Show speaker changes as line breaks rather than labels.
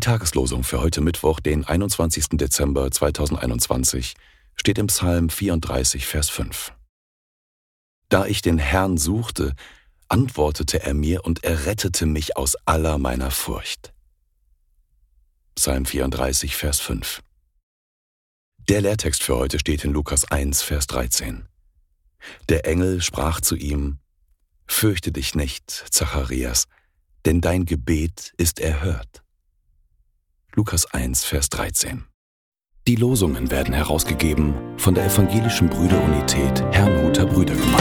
Tageslosung für heute Mittwoch, den 21. Dezember 2021, steht im Psalm 34, Vers 5. Da ich den Herrn suchte, antwortete er mir und errettete mich aus aller meiner Furcht. Psalm 34, Vers 5. Der Lehrtext für heute steht in Lukas 1, Vers 13. Der Engel sprach zu ihm, Fürchte dich nicht, Zacharias, denn dein Gebet ist erhört. Lukas 1, Vers 13. Die Losungen werden herausgegeben von der Evangelischen Brüderunität Herrnhuter Brüdergemeine.